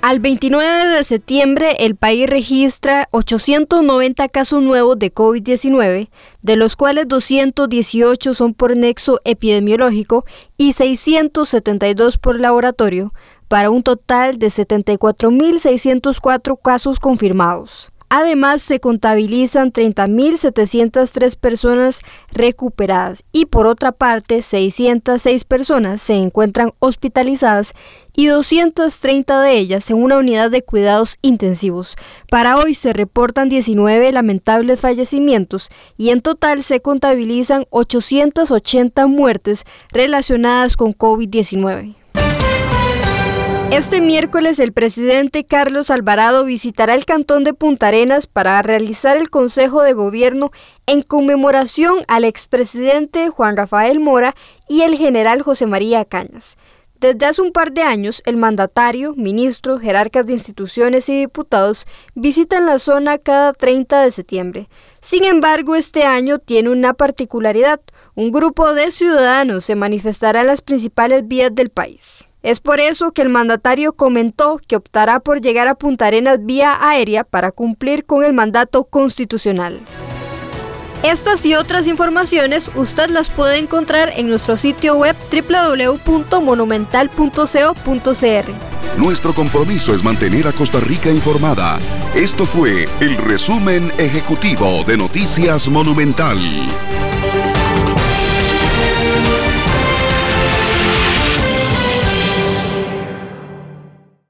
Al 29 de septiembre, el país registra 890 casos nuevos de COVID-19, de los cuales 218 son por nexo epidemiológico y 672 por laboratorio, para un total de 74.604 casos confirmados. Además, se contabilizan 30.703 personas recuperadas y por otra parte, 606 personas se encuentran hospitalizadas y 230 de ellas en una unidad de cuidados intensivos. Para hoy se reportan 19 lamentables fallecimientos y en total se contabilizan 880 muertes relacionadas con COVID-19. Este miércoles el presidente Carlos Alvarado visitará el cantón de Punta Arenas para realizar el Consejo de Gobierno en conmemoración al expresidente Juan Rafael Mora y el general José María Cañas. Desde hace un par de años, el mandatario, ministros, jerarcas de instituciones y diputados visitan la zona cada 30 de septiembre. Sin embargo, este año tiene una particularidad. Un grupo de ciudadanos se manifestará en las principales vías del país. Es por eso que el mandatario comentó que optará por llegar a Punta Arenas vía aérea para cumplir con el mandato constitucional. Estas y otras informaciones usted las puede encontrar en nuestro sitio web www.monumental.co.cr. Nuestro compromiso es mantener a Costa Rica informada. Esto fue el resumen ejecutivo de Noticias Monumental.